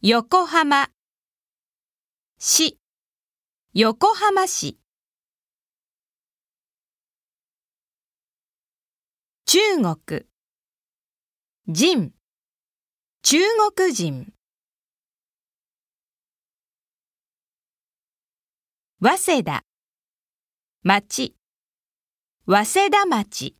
横浜。市。横浜市。中国。人。中国人。早稲田。町。早稲田町。